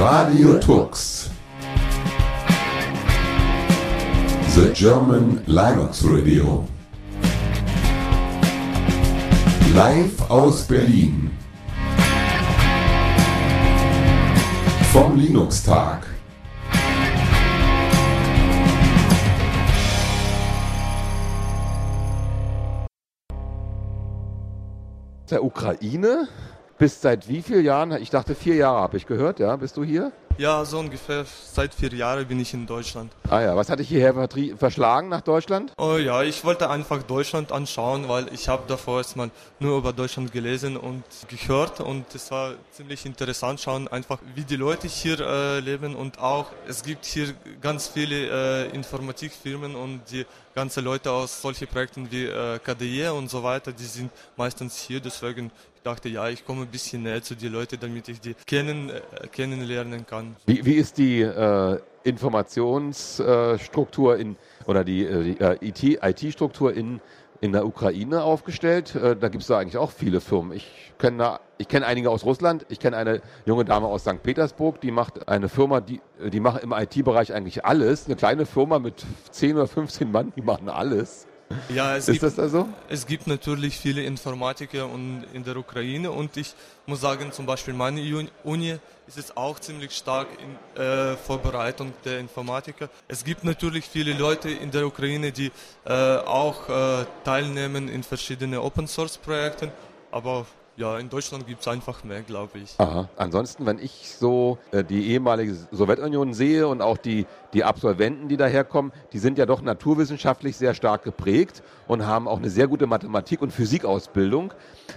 Radio Tux. The German Linux Radio. Live aus Berlin. Vom Linux-Tag. Der Ukraine? Bist seit wie vielen Jahren? Ich dachte vier Jahre, habe ich gehört. Ja, bist du hier? Ja, so ungefähr seit vier Jahren bin ich in Deutschland. Ah ja, was hat dich hierher verschlagen nach Deutschland? Oh ja, ich wollte einfach Deutschland anschauen, weil ich habe davor erstmal nur über Deutschland gelesen und gehört und es war ziemlich interessant schauen, einfach wie die Leute hier äh, leben und auch es gibt hier ganz viele äh, Informatikfirmen und die ganze Leute aus solchen Projekten wie äh, KDE und so weiter, die sind meistens hier, deswegen ich dachte, ja, ich komme ein bisschen näher zu den Leuten, damit ich die kennen, äh, kennenlernen kann. Wie, wie ist die äh, Informationsstruktur in oder die, äh, die äh, IT-Struktur in, in der Ukraine aufgestellt? Äh, da gibt es da eigentlich auch viele Firmen. Ich kenne ich kenne einige aus Russland. Ich kenne eine junge Dame aus St. Petersburg, die macht eine Firma, die, die macht im IT-Bereich eigentlich alles. Eine kleine Firma mit 10 oder 15 Mann, die machen alles. Ja, es ist gibt, das da so? Es gibt natürlich viele Informatiker und in der Ukraine und ich muss sagen, zum Beispiel meine Uni ist es auch ziemlich stark in äh, Vorbereitung der Informatiker. Es gibt natürlich viele Leute in der Ukraine, die äh, auch äh, teilnehmen in verschiedenen Open Source Projekten, aber ja, in Deutschland gibt es einfach mehr, glaube ich. Aha. Ansonsten, wenn ich so äh, die ehemalige Sowjetunion sehe und auch die, die Absolventen, die daherkommen, die sind ja doch naturwissenschaftlich sehr stark geprägt und haben auch eine sehr gute Mathematik- und Physikausbildung.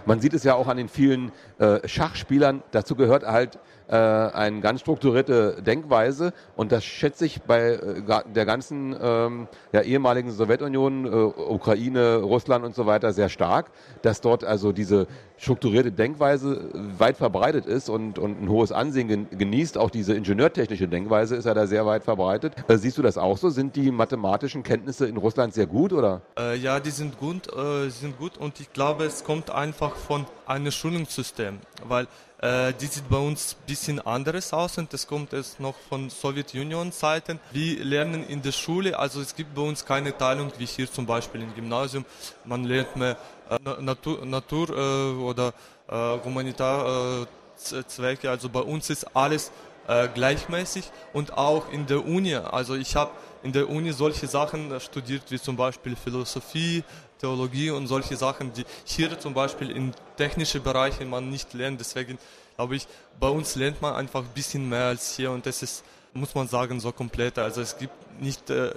Man sieht es ja auch an den vielen äh, Schachspielern. Dazu gehört halt äh, eine ganz strukturierte Denkweise und das schätze ich bei äh, der ganzen ähm, ja, ehemaligen Sowjetunion, äh, Ukraine, Russland und so weiter sehr stark, dass dort also diese strukturierte Denkweise weit verbreitet ist und, und ein hohes Ansehen genießt. Auch diese ingenieurtechnische Denkweise ist ja da sehr weit verbreitet. Äh, siehst du das auch so? Sind die mathematischen Kenntnisse in Russland sehr gut oder? Äh, ja, die sind gut, äh, sind gut und ich glaube, es kommt einfach von einem Schulungssystem, weil äh, die sieht bei uns ein bisschen anderes aus und das kommt erst noch von Sowjetunion-Zeiten. Wir lernen in der Schule, also es gibt bei uns keine Teilung wie hier zum Beispiel im Gymnasium. Man lernt mehr äh, Natur, Natur äh, oder äh, Humanitarzwecke. Also bei uns ist alles äh, gleichmäßig und auch in der Uni. Also ich habe in der Uni solche Sachen studiert wie zum Beispiel Philosophie, Theologie und solche Sachen, die hier zum Beispiel in technische Bereiche man nicht lernt. Deswegen glaube ich, bei uns lernt man einfach ein bisschen mehr als hier und das ist, muss man sagen, so komplett. Also es gibt nicht äh,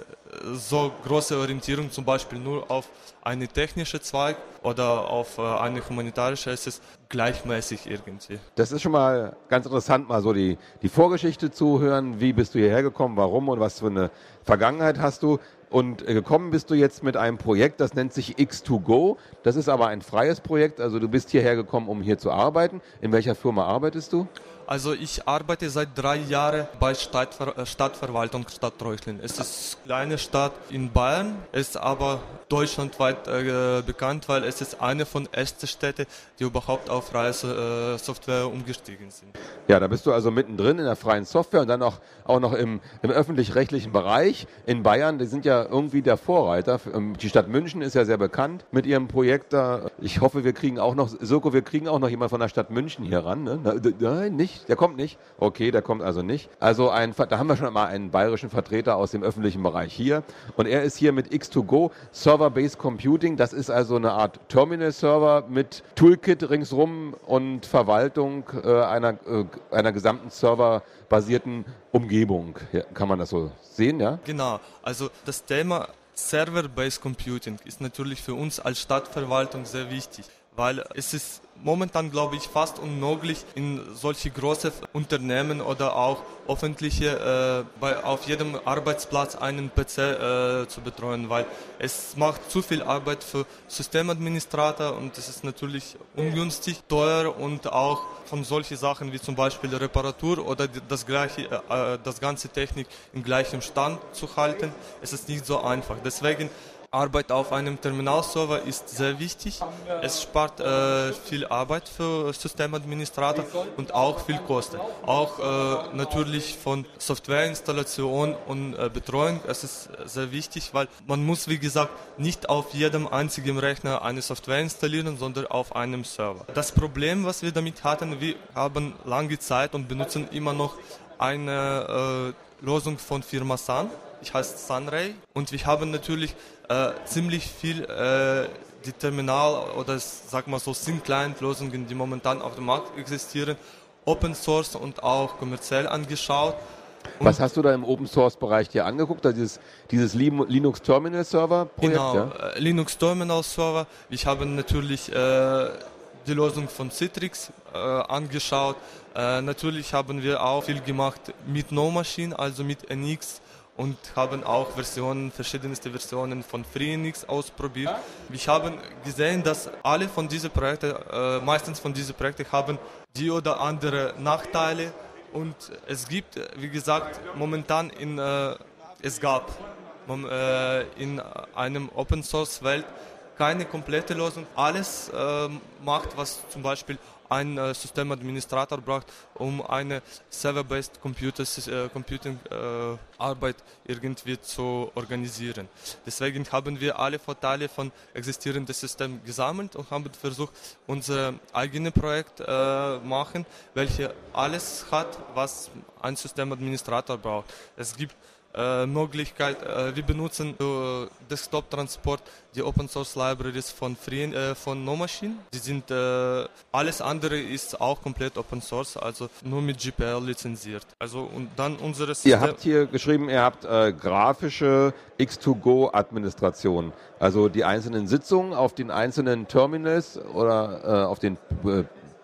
so große Orientierung zum Beispiel nur auf eine technische Zweig oder auf äh, eine humanitarische. Es ist gleichmäßig irgendwie. Das ist schon mal ganz interessant, mal so die, die Vorgeschichte zu hören. Wie bist du hierher gekommen, warum und was für eine Vergangenheit hast du? Und äh, gekommen bist du jetzt mit einem Projekt, das nennt sich X2Go. Das ist aber ein freies Projekt. Also du bist hierher gekommen, um hier zu arbeiten. In welcher Firma arbeitest du? Also ich arbeite seit drei Jahren bei Stadtver äh, Stadtverwaltung Stadt Reuchlin. Es ist eine kleine Stadt in Bayern, ist aber deutschlandweit äh, bekannt, weil es ist eine von ersten Städten, die überhaupt auf freie äh, Software umgestiegen sind. Ja, da bist du also mittendrin in der freien Software und dann auch, auch noch im, im öffentlich-rechtlichen Bereich in Bayern. Die sind ja irgendwie der Vorreiter. Ähm, die Stadt München ist ja sehr bekannt mit ihrem Projekt da. Ich hoffe, wir kriegen auch noch, Soko, wir kriegen auch noch jemand von der Stadt München hier ran. Ne? Nein, nicht nicht? Der kommt nicht? Okay, der kommt also nicht. Also ein, da haben wir schon mal einen bayerischen Vertreter aus dem öffentlichen Bereich hier. Und er ist hier mit X2Go Server-Based Computing. Das ist also eine Art Terminal-Server mit Toolkit ringsrum und Verwaltung äh, einer, äh, einer gesamten serverbasierten Umgebung. Ja, kann man das so sehen, ja? Genau. Also das Thema Server-Based Computing ist natürlich für uns als Stadtverwaltung sehr wichtig, weil es ist momentan, glaube ich, fast unmöglich, in solche große Unternehmen oder auch öffentliche, äh, bei, auf jedem Arbeitsplatz einen PC äh, zu betreuen, weil es macht zu viel Arbeit für Systemadministrator und es ist natürlich ungünstig, teuer und auch von solchen Sachen wie zum Beispiel Reparatur oder das gleiche, äh, äh das ganze Technik im gleichen Stand zu halten, es ist nicht so einfach. Deswegen Arbeit auf einem Terminalserver ist sehr wichtig. Es spart äh, viel Arbeit für Systemadministrator und auch viel Kosten. Auch äh, natürlich von Softwareinstallation und äh, Betreuung. Es ist sehr wichtig, weil man muss, wie gesagt, nicht auf jedem einzigen Rechner eine Software installieren, sondern auf einem Server. Das Problem, was wir damit hatten, wir haben lange Zeit und benutzen immer noch eine äh, Lösung von Firma Sun. Ich heiße Sunray und wir haben natürlich äh, ziemlich viel äh, die Terminal oder sag mal so Sim-Client-Lösungen, die momentan auf dem Markt existieren, Open Source und auch kommerziell angeschaut. Und Was hast du da im Open Source Bereich dir angeguckt? Also dieses, dieses Linux Terminal Server Projekt? Genau, ja? Äh, Linux Terminal Server. Ich habe natürlich äh, die Lösung von Citrix äh, angeschaut. Äh, natürlich haben wir auch viel gemacht mit No Machine, also mit NX und haben auch Versionen, verschiedenste Versionen von FreeNX ausprobiert. Wir haben gesehen, dass alle von diesen Projekten, äh, meistens von diesen Projekten haben die oder andere Nachteile und es gibt, wie gesagt, momentan in, äh, es gab äh, in einem Open Source Welt keine komplette Lösung. Alles äh, macht, was zum Beispiel ein äh, Systemadministrator braucht, um eine Server-based äh, Computing äh, Arbeit irgendwie zu organisieren. Deswegen haben wir alle Vorteile von existierenden Systemen gesammelt und haben versucht, unser eigenes Projekt äh, machen, welche alles hat, was ein Systemadministrator braucht. Es gibt Möglichkeit, äh, wir benutzen äh, Desktop-Transport die Open Source Libraries von, Free, äh, von No Machine. Die sind, äh, alles andere ist auch komplett Open Source, also nur mit GPL lizenziert. Also und dann unsere System Ihr habt hier geschrieben, ihr habt äh, grafische X2Go-Administration. Also die einzelnen Sitzungen auf den einzelnen Terminals oder äh, auf den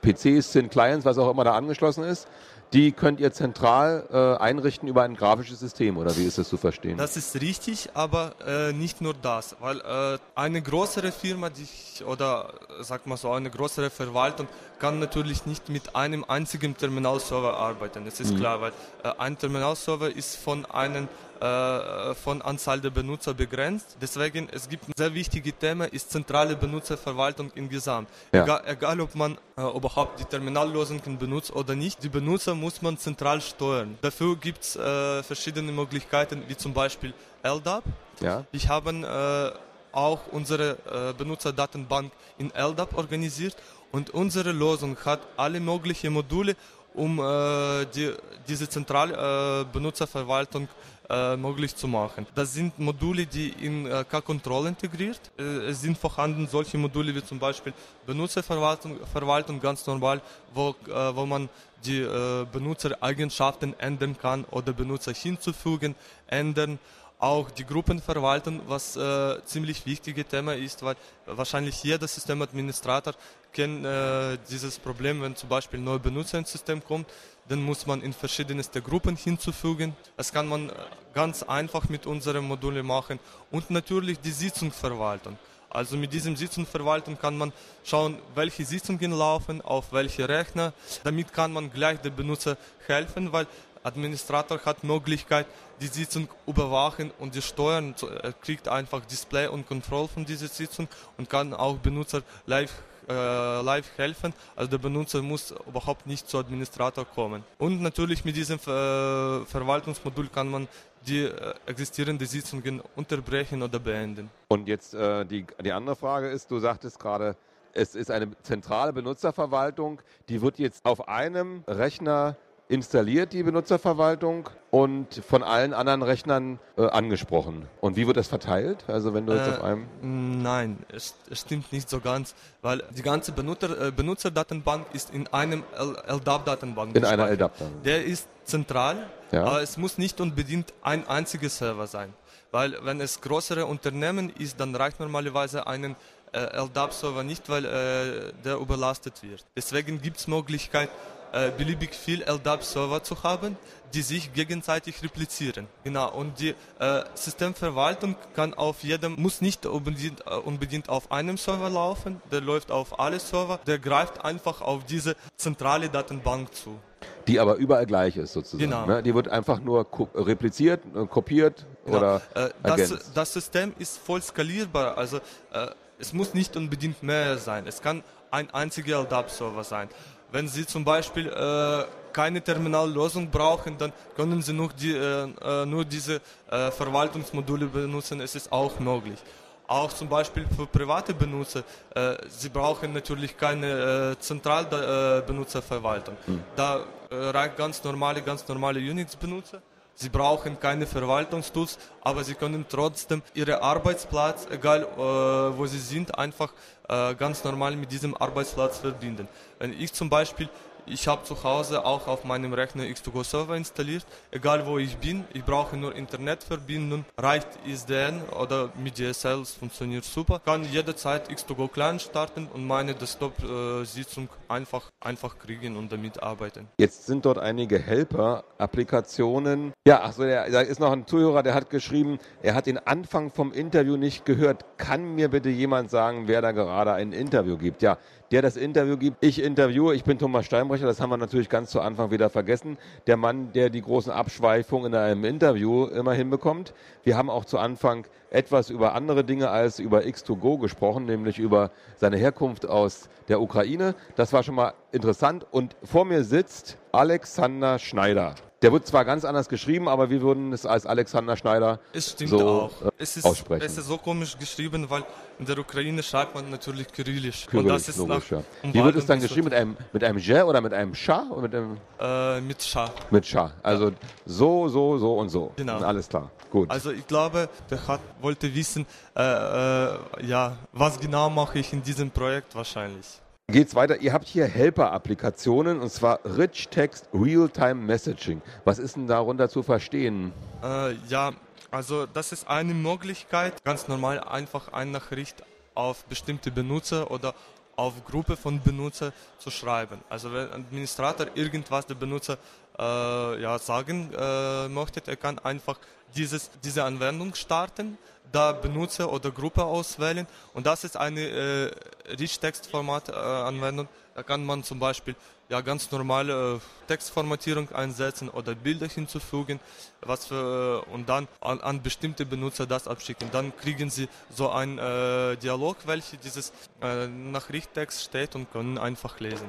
PCs, sind Clients, was auch immer da angeschlossen ist die könnt ihr zentral äh, einrichten über ein grafisches System, oder wie ist das zu verstehen? Das ist richtig, aber äh, nicht nur das, weil äh, eine größere Firma, die oder sag mal so eine größere Verwaltung kann natürlich nicht mit einem einzigen Terminalserver arbeiten. Das ist mhm. klar, weil äh, ein Terminalserver ist von einem äh, von Anzahl der Benutzer begrenzt. Deswegen, es gibt ein sehr wichtiges Thema, ist zentrale Benutzerverwaltung insgesamt. Ja. Egal, egal, ob man äh, überhaupt die Terminallösungen benutzt oder nicht, die Benutzer muss man zentral steuern. Dafür gibt es äh, verschiedene Möglichkeiten, wie zum Beispiel LDAP. Ja. Ich habe äh, auch unsere äh, Benutzerdatenbank in LDAP organisiert und unsere Lösung hat alle möglichen Module, um äh, die, diese zentrale äh, Benutzerverwaltung äh, möglich zu machen. Das sind Module, die in K-Control integriert. Es sind vorhanden solche Module wie zum Beispiel Benutzerverwaltung Verwaltung ganz normal, wo, wo man die Benutzereigenschaften ändern kann oder Benutzer hinzufügen, ändern auch die Gruppenverwaltung, was äh, ziemlich wichtiges Thema ist, weil wahrscheinlich jeder Systemadministrator kennt äh, dieses Problem, wenn zum Beispiel ein neuer Benutzer ins System kommt, dann muss man in verschiedenste Gruppen hinzufügen. Das kann man äh, ganz einfach mit unseren Modulen machen und natürlich die Sitzungsverwaltung. Also mit diesem Sitzungsverwaltung kann man schauen, welche Sitzungen laufen, auf welche Rechner. Damit kann man gleich dem Benutzer helfen, weil Administrator hat Möglichkeit, die Sitzung überwachen und die steuern. Er kriegt einfach Display und Control von dieser Sitzung und kann auch Benutzer live äh, live helfen. Also der Benutzer muss überhaupt nicht zu Administrator kommen. Und natürlich mit diesem äh, Verwaltungsmodul kann man die äh, existierenden Sitzungen unterbrechen oder beenden. Und jetzt äh, die, die andere Frage ist, du sagtest gerade, es ist eine zentrale Benutzerverwaltung, die wird jetzt auf einem Rechner installiert, die Benutzerverwaltung, und von allen anderen Rechnern äh, angesprochen. Und wie wird das verteilt? Also wenn du jetzt äh, auf einem... Nein, es, es, stimmt nicht so ganz, weil die ganze Benutzer, äh, Benutzerdatenbank ist in einem LDAP-Datenbank. In einer LDAP-Datenbank. Der ist zentral, ja. aber es muss nicht unbedingt ein einziger Server sein. Weil wenn es größere Unternehmen ist, dann reicht normalerweise einen äh, LDAP-Server nicht, weil äh, der überlastet wird. Deswegen gibt es Möglichkeit, äh, beliebig viel LDAP-Server zu haben, die sich gegenseitig replizieren. Genau, und die äh, Systemverwaltung kann auf jedem, muss nicht unbedingt, äh, unbedingt auf einem Server laufen, der läuft auf alle Server, der greift einfach auf diese zentrale Datenbank zu. Die aber überall gleich ist sozusagen. Genau. Ne? Die wird einfach nur repliziert, äh, kopiert Genau. oder Äh, das, das System ist voll skalierbar. Also äh, es muss nicht unbedingt mehr sein. Es kann ein einziger LDAP-Server sein. Wenn Sie zum Beispiel äh, keine Terminallösung brauchen, dann können Sie nur, die, äh, äh, nur diese äh, Verwaltungsmodule benutzen. Es ist auch möglich. Auch zum Beispiel für private Benutzer, äh, sie brauchen natürlich keine äh, Zentralbenutzerverwaltung. Da äh, reicht ganz normale, ganz normale Unix-Benutzer. Sie brauchen keine Verwaltungstools, aber sie können trotzdem ihren Arbeitsplatz, egal äh, wo sie sind, einfach äh, ganz normal mit diesem Arbeitsplatz verbinden. Wenn ich zum Beispiel, ich habe zu Hause auch auf meinem Rechner X2Go Server installiert, egal wo ich bin, ich brauche nur Internetverbindung, reicht ISDN oder mit DSL, funktioniert super, kann jederzeit X2Go Client starten und meine Desktop-Sitzung einfach, einfach kriegen und damit arbeiten. Jetzt sind dort einige Helper-Applikationen. Ja, achso, da ist noch ein Zuhörer, der hat geschrieben, er hat den Anfang vom Interview nicht gehört. Kann mir bitte jemand sagen, wer da gerade ein Interview gibt? Ja, der das Interview gibt. Ich interviewe, ich bin Thomas Steinbrecher, das haben wir natürlich ganz zu Anfang wieder vergessen. Der Mann, der die großen Abschweifungen in einem Interview immer hinbekommt. Wir haben auch zu Anfang etwas über andere Dinge als über X2Go gesprochen, nämlich über seine Herkunft aus der Ukraine. Das war schon mal interessant. Und vor mir sitzt Alexander Schneider. Der wird zwar ganz anders geschrieben, aber wir würden es als Alexander Schneider Es stimmt so auch. Es ist, aussprechen. es ist so komisch geschrieben, weil in der Ukraine schreibt man natürlich Kyrillisch. und Kyrillisch, das ist logisch, nach ja. Wie wird es dann geschrieben? Mit einem, mit einem J oder mit einem Scha? Oder mit, einem, Äh, mit Schach. mit Scha. Also so, so, so und so. Genau. Alles klar. Gut. Also ich glaube, der hat, wollte wissen, äh, äh, ja, was genau mache ich in diesem Projekt wahrscheinlich. Geht's weiter? Ihr habt hier Helper-Applikationen und zwar Rich Text Real-Time Messaging. Was ist denn darunter zu verstehen? Äh, ja, also das ist eine Möglichkeit, ganz normal einfach eine Nachricht auf bestimmte Benutzer oder auf Gruppe von Benutzer zu schreiben. Also wenn ein Administrator irgendwas der Benutzer äh, ja, sagen äh, möchte, er kann einfach dieses, diese Anwendung starten, da Benutzer oder Gruppe auswählen und das ist eine äh, Rich-Text-Format-Anwendung. da kann man zum Beispiel ja, ganz normale äh, Textformatierung einsetzen oder Bilder hinzufügen, was für, und dann an, an bestimmte Benutzer das abschicken. Dann kriegen sie so einen äh, Dialog, welcher dieses äh, Nachrichttext steht und können einfach lesen.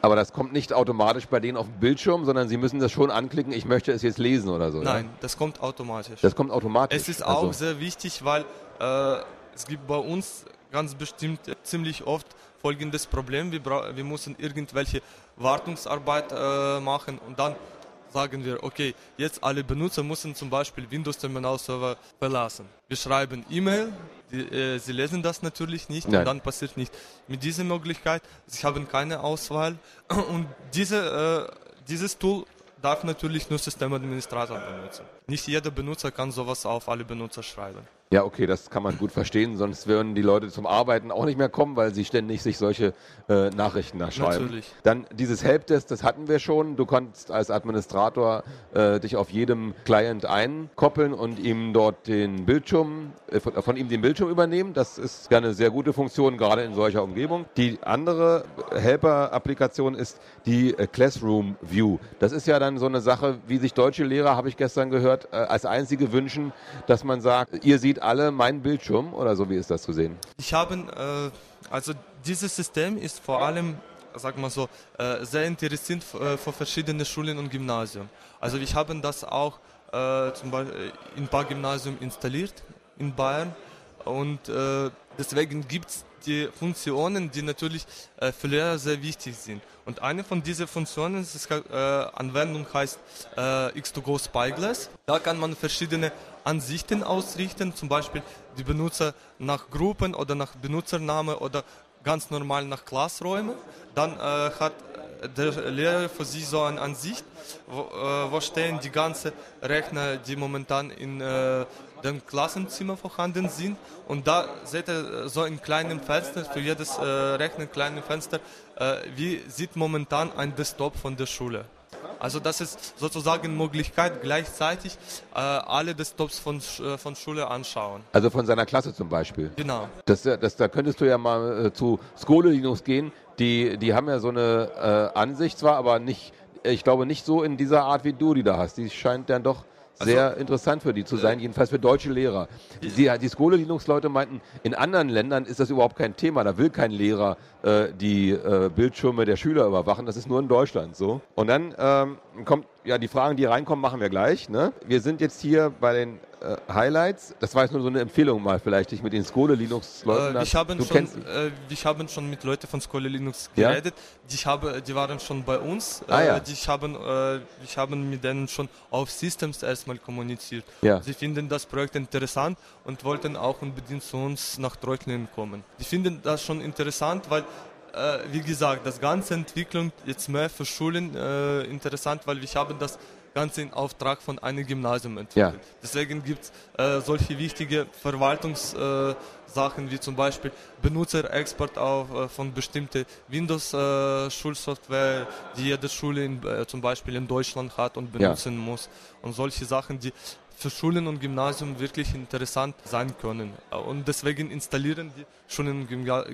Aber das kommt nicht automatisch bei denen auf dem Bildschirm, sondern sie müssen das schon anklicken, ich möchte es jetzt lesen oder so. Nein, Ja? das kommt automatisch. Das kommt automatisch. Es ist auch Also, sehr wichtig, weil äh, es gibt bei uns ganz bestimmt ziemlich oft folgendes Problem. Wir, wir müssen irgendwelche Wartungsarbeit äh, machen und dann sagen wir, okay, jetzt alle Benutzer müssen zum Beispiel Windows Terminal Server verlassen. Wir schreiben E-Mail, die, äh, sie lesen das natürlich nicht Nein. und dann passiert nicht. Mit dieser Möglichkeit, sie haben keine Auswahl und diese, äh, dieses Tool darf natürlich nur Systemadministrator benutzen. Nicht jeder Benutzer kann sowas auf alle Benutzer schreiben. Ja, okay, das kann man gut verstehen, sonst würden die Leute zum Arbeiten auch nicht mehr kommen, weil sie ständig sich solche äh, Nachrichten da schreiben. Natürlich. Dann dieses Helpdesk, das hatten wir schon. Du konntest als Administrator äh, dich auf jedem Client einkoppeln und ihm dort den Bildschirm, äh, von, von ihm den Bildschirm übernehmen. Das ist eine sehr gute Funktion, gerade in solcher Umgebung. Die andere Helper-Applikation ist die äh, Classroom View. Das ist ja dann so eine Sache, wie sich deutsche Lehrer, habe ich gestern gehört, äh, als einzige wünschen, dass man sagt, ihr seht alle meinen Bildschirm oder so, wie ist das zu sehen? Ich habe, äh, also dieses System ist vor allem, sag mal so, äh, sehr interessant äh, für verschiedene Schulen und Gymnasien. Also ich habe das auch äh, zum Beispiel in ein paar Gymnasien installiert in Bayern und äh, deswegen gibt es die Funktionen, die natürlich äh, für Lehrer sehr wichtig sind. Und eine von diesen Funktionen, ist, äh, Anwendung heißt äh, X2Go Spyglass. Da kann man verschiedene Ansichten ausrichten, zum Beispiel die Benutzer nach Gruppen oder nach Benutzername oder ganz normal nach Klassräumen. Dann äh, hat der Lehrer für sich so eine Ansicht, wo, äh, wo stehen die ganzen Rechner, die momentan in äh, dem Klassenzimmer vorhanden sind. Und da seht ihr so in kleinen Fenster, für jedes äh, Rechner ein kleines Fenster, äh, wie sieht momentan ein Desktop von der Schule. Also das ist sozusagen Möglichkeit, gleichzeitig äh, alle Desktops von, äh, von Schule anschauen. Also von seiner Klasse zum Beispiel. Genau. Das, das, da könntest du ja mal äh, zu Skole Linux gehen. Die, die haben ja so eine äh, Ansicht zwar, aber nicht, ich glaube nicht so in dieser Art, wie du die da hast. Die scheint dann doch sehr interessant für die zu sein, jedenfalls für deutsche Lehrer. Die, die Skole Linux-Leute meinten, in anderen Ländern ist das überhaupt kein Thema. Da will kein Lehrer äh, die äh, Bildschirme der Schüler überwachen. Das ist nur in Deutschland so. Und dann ähm, kommt, ja, die Fragen, die reinkommen, machen wir gleich. Ne? Wir sind jetzt hier bei den äh, Highlights. Das war jetzt nur so eine Empfehlung mal vielleicht, dich mit den Skole Linux Leuten. Äh, ich habe schon, äh, ich habe schon mit Leuten von Skole Linux geredet. Ja? Die, habe, die waren schon bei uns. Ah, ja. Äh, die haben, äh, ich habe mit denen schon auf Systems erstmal kommuniziert. Ja. Sie finden das Projekt interessant und wollten auch unbedingt zu uns nach Deutschland kommen. Die finden das schon interessant, weil äh, wie gesagt, das ganze Entwicklung jetzt mehr für Schulen interessant, weil wir haben das Ganze in Auftrag von einem Gymnasium entwickelt. Ja. Deswegen gibt es äh, solche wichtige Verwaltungssachen äh, wie zum Beispiel Benutzerexport auf, äh, von bestimmter Windows-Schulsoftware, die jede Schule in, äh, zum Beispiel in Deutschland hat und benutzen ja. muss. Und solche Sachen, die für Schulen und Gymnasium wirklich interessant sein können. Und deswegen installieren die Schulen und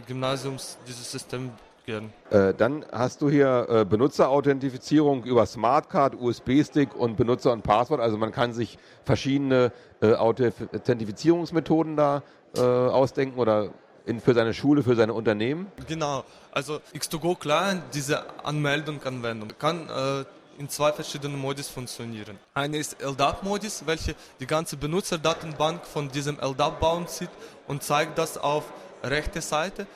Gymnasiums dieses System gern. Äh, dann hast du hier äh, Benutzerauthentifizierung über Smartcard, USB-Stick und Benutzer- und Passwort. Also man kann sich verschiedene äh, Authentifizierungsmethoden da äh, ausdenken oder in, für seine Schule, für seine Unternehmen. Genau. Also X2Go Client, diese Anmeldung-Anwendung, kann äh, in zwei verschiedenen Modis funktionieren. Eine ist LDAP-Modis, welche die ganze Benutzerdatenbank von diesem LDAP bauen sieht und zeigt das auf rechte Seite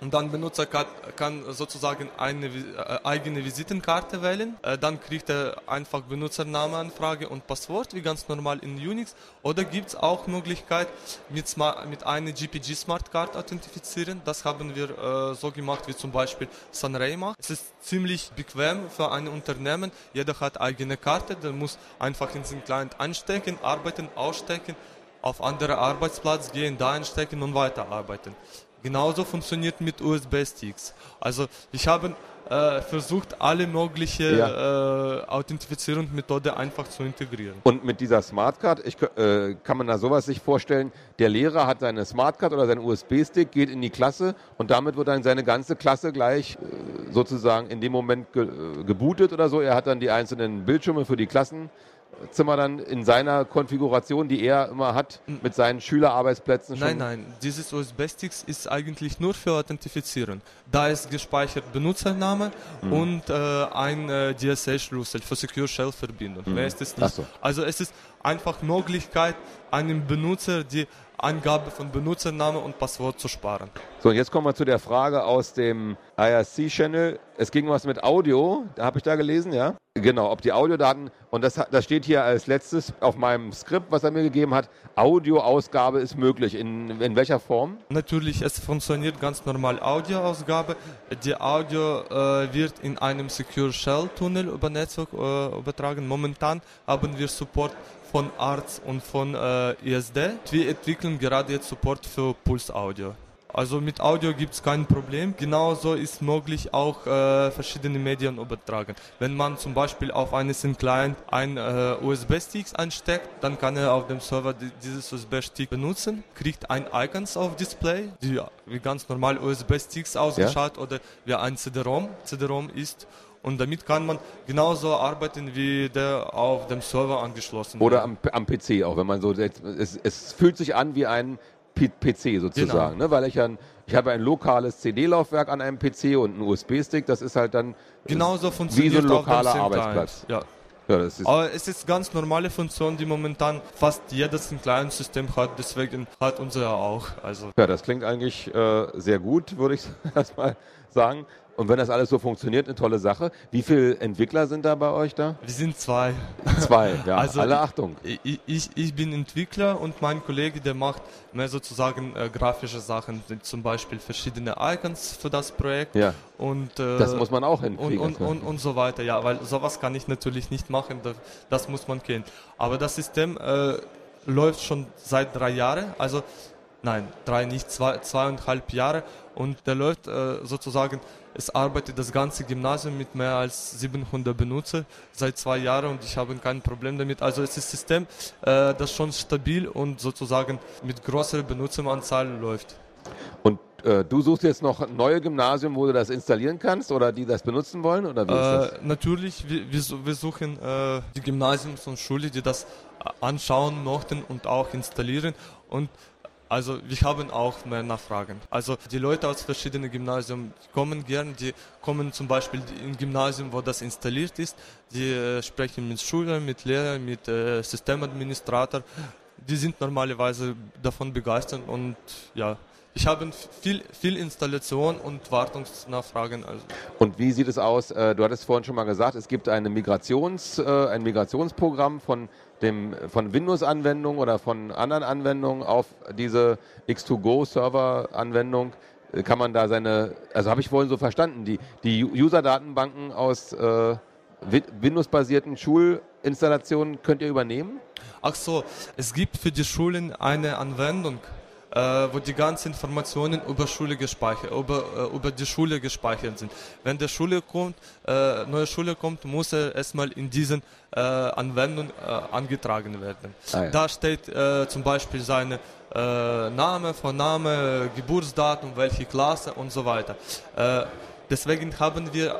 und dann Benutzer kann, kann sozusagen eine äh, eigene Visitenkarte wählen. Äh, dann kriegt er einfach Benutzernameanfrage und Passwort, wie ganz normal in Unix. Oder gibt es auch Möglichkeit mit, mit einer GPG Smart Card authentifizieren. Das haben wir äh, so gemacht, wie zum Beispiel Sunray macht. Es ist ziemlich bequem für ein Unternehmen. Jeder hat eigene Karte, der muss einfach in den Client einstecken, arbeiten, ausstecken auf andere Arbeitsplatz gehen, da einstecken und weiterarbeiten. Genauso funktioniert mit USB-Sticks. Also ich habe äh, versucht, alle möglichen ja. äh, Authentifizierungsmethoden einfach zu integrieren. Und mit dieser Smartcard, ich, äh, kann man da sowas sich vorstellen, der Lehrer hat seine Smartcard oder seinen USB-Stick, geht in die Klasse und damit wird dann seine ganze Klasse gleich äh, sozusagen in dem Moment ge äh, gebootet oder so. Er hat dann die einzelnen Bildschirme für die Klassen Zimmer dann in seiner Konfiguration, die er immer hat, mit seinen Schülerarbeitsplätzen schon? Nein, nein, dieses USB-Sticks ist eigentlich nur für Authentifizieren. Da ist gespeichert Benutzername mhm. und äh, ein äh, DSA-Schlüssel für Secure Shell Verbindung. Mhm. Mehr ist es nicht. So. Also es ist einfach Möglichkeit, einem Benutzer die Angabe von Benutzername und Passwort zu sparen. So, und jetzt kommen wir zu der Frage aus dem IRC-Channel. Es ging was mit Audio, da habe ich da gelesen, ja? Genau, ob die Audiodaten, und das, das steht hier als letztes auf meinem Skript, was er mir gegeben hat, Audioausgabe ist möglich. In, in welcher Form? Natürlich, es funktioniert ganz normal Audioausgabe. Die Audio äh, wird in einem Secure Shell Tunnel über Netzwerk äh, übertragen. Momentan haben wir Support von ARTS und von äh, ISD. Wir entwickeln gerade jetzt Support für Pulse Audio. Also mit Audio gibt es kein Problem. Genauso ist möglich auch äh, verschiedene Medien übertragen. Wenn man zum Beispiel auf einen SIM-Client ein äh, USB-Stick ansteckt, dann kann er auf dem Server dieses USB-Stick benutzen, kriegt ein Icons auf Display, die wie ganz normal USB-Sticks ausgeschaut ja? oder wie ein CD-ROM. CD-ROM ist und damit kann man genauso arbeiten, wie der auf dem Server angeschlossen wird. Oder am, am, PC auch, wenn man so, es, es fühlt sich an wie ein PC sozusagen, genau. ne? weil ich ein, ich habe ein lokales CD-Laufwerk an einem PC und einen USB-Stick, das ist halt dann genauso funktioniert wie so ein lokaler Arbeitsplatz. Ja. Ja, Aber es ist ganz normale Funktion, die momentan fast jedes Client-System hat, deswegen hat unser auch. Also. Ja, das klingt eigentlich äh, sehr gut, würde ich erstmal sagen. Und wenn das alles so funktioniert, eine tolle Sache. Wie viele Entwickler sind da bei euch da? Wir sind zwei. Zwei, ja. Also alle Achtung. Ich, ich, ich, bin Entwickler und mein Kollege, der macht mehr sozusagen äh, grafische Sachen, zum Beispiel verschiedene Icons für das Projekt. Ja. Und, äh, das muss man auch hinkriegen. Und, und, und, und, so weiter, ja, weil sowas kann ich natürlich nicht machen, das, das muss man kennen. Aber das System äh, läuft schon seit drei Jahren, also nein, drei, nicht zwei, zweieinhalb Jahre und der läuft äh, sozusagen es arbeitet das ganze Gymnasium mit mehr als 700 Benutzer seit zwei Jahren und ich habe kein Problem damit. Also es ist ein System, äh, das schon stabil und sozusagen mit größerer Benutzeranzahl läuft. Und äh, du suchst jetzt noch ein neues Gymnasium, wo du das installieren kannst oder die das benutzen wollen? Oder wie ist das? Äh, natürlich, wir, wir, su- wir suchen äh, die Gymnasiums und Schule, die das äh, anschauen möchten und auch installieren. Und also wir haben auch mehr Nachfragen. Also die Leute aus verschiedenen Gymnasien kommen gern, die kommen zum Beispiel in Gymnasium, wo das installiert ist, die äh, sprechen mit Schülern, mit Lehrern, mit äh, Systemadministrator. Die sind normalerweise davon begeistert und ja, ich habe viel, viel Installation und Wartungsnachfragen. Also. Und wie sieht es aus? Äh, Du hattest vorhin schon mal gesagt, es gibt eine Migrations, äh, ein Migrationsprogramm von, dem, von Windows-Anwendungen oder von anderen Anwendungen auf diese X2Go-Server-Anwendung. Äh, Kann man da seine, also habe ich vorhin so verstanden, die, die User-Datenbanken aus äh, Wi- Windows-basierten Schulinstallationen könnt ihr übernehmen? Ach so, es gibt für die Schulen eine Anwendung, wo die ganzen Informationen über Schule gespeichert, über, äh, über die Schule gespeichert sind. Wenn der Schule kommt, äh, neue Schule kommt, muss er erstmal in diesen äh, Anwendung äh, angetragen werden. Ah, ja. Da steht äh, zum Beispiel seine äh, Name, Vorname, Geburtsdatum, welche Klasse und so weiter. Äh, Deswegen haben wir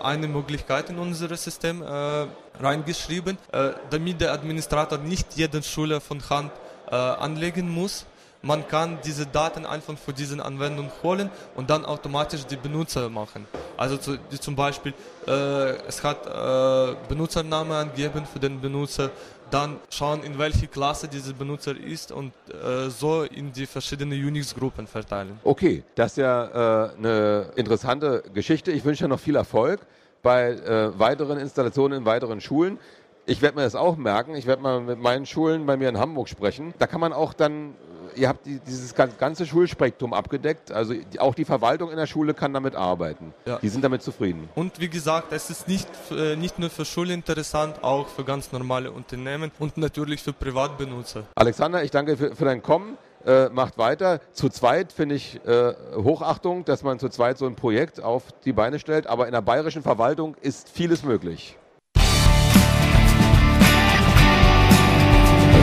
äh, eine Möglichkeit in unser System äh, reingeschrieben, äh, damit der Administrator nicht jede Schule von Hand äh, anlegen muss. Man kann diese Daten einfach von diesen Anwendungen holen und dann automatisch die Benutzer machen. Also zu, zum Beispiel, äh, es hat äh, Benutzername angegeben für den Benutzer, dann schauen, in welche Klasse dieser Benutzer ist und äh, so in die verschiedenen Unix-Gruppen verteilen. Okay, das ist ja äh, eine interessante Geschichte. Ich wünsche dir noch viel Erfolg bei äh, weiteren Installationen in weiteren Schulen. Ich werde mir das auch merken. Ich werde mal mit meinen Schulen bei mir in Hamburg sprechen. Da kann man auch dann, ihr habt die, dieses gan- ganze Schulspektrum abgedeckt. Also die, auch die Verwaltung in der Schule kann damit arbeiten. Ja. Die sind damit zufrieden. Und wie gesagt, es ist nicht, äh, nicht nur für Schulen interessant, auch für ganz normale Unternehmen und natürlich für Privatbenutzer. Alexander, ich danke für, für dein Kommen. Äh, macht weiter. Zu zweit finde ich äh, Hochachtung, dass man zu zweit so ein Projekt auf die Beine stellt. Aber in der bayerischen Verwaltung ist vieles möglich.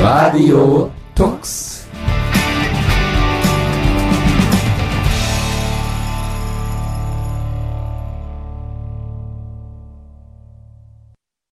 Radio Tux.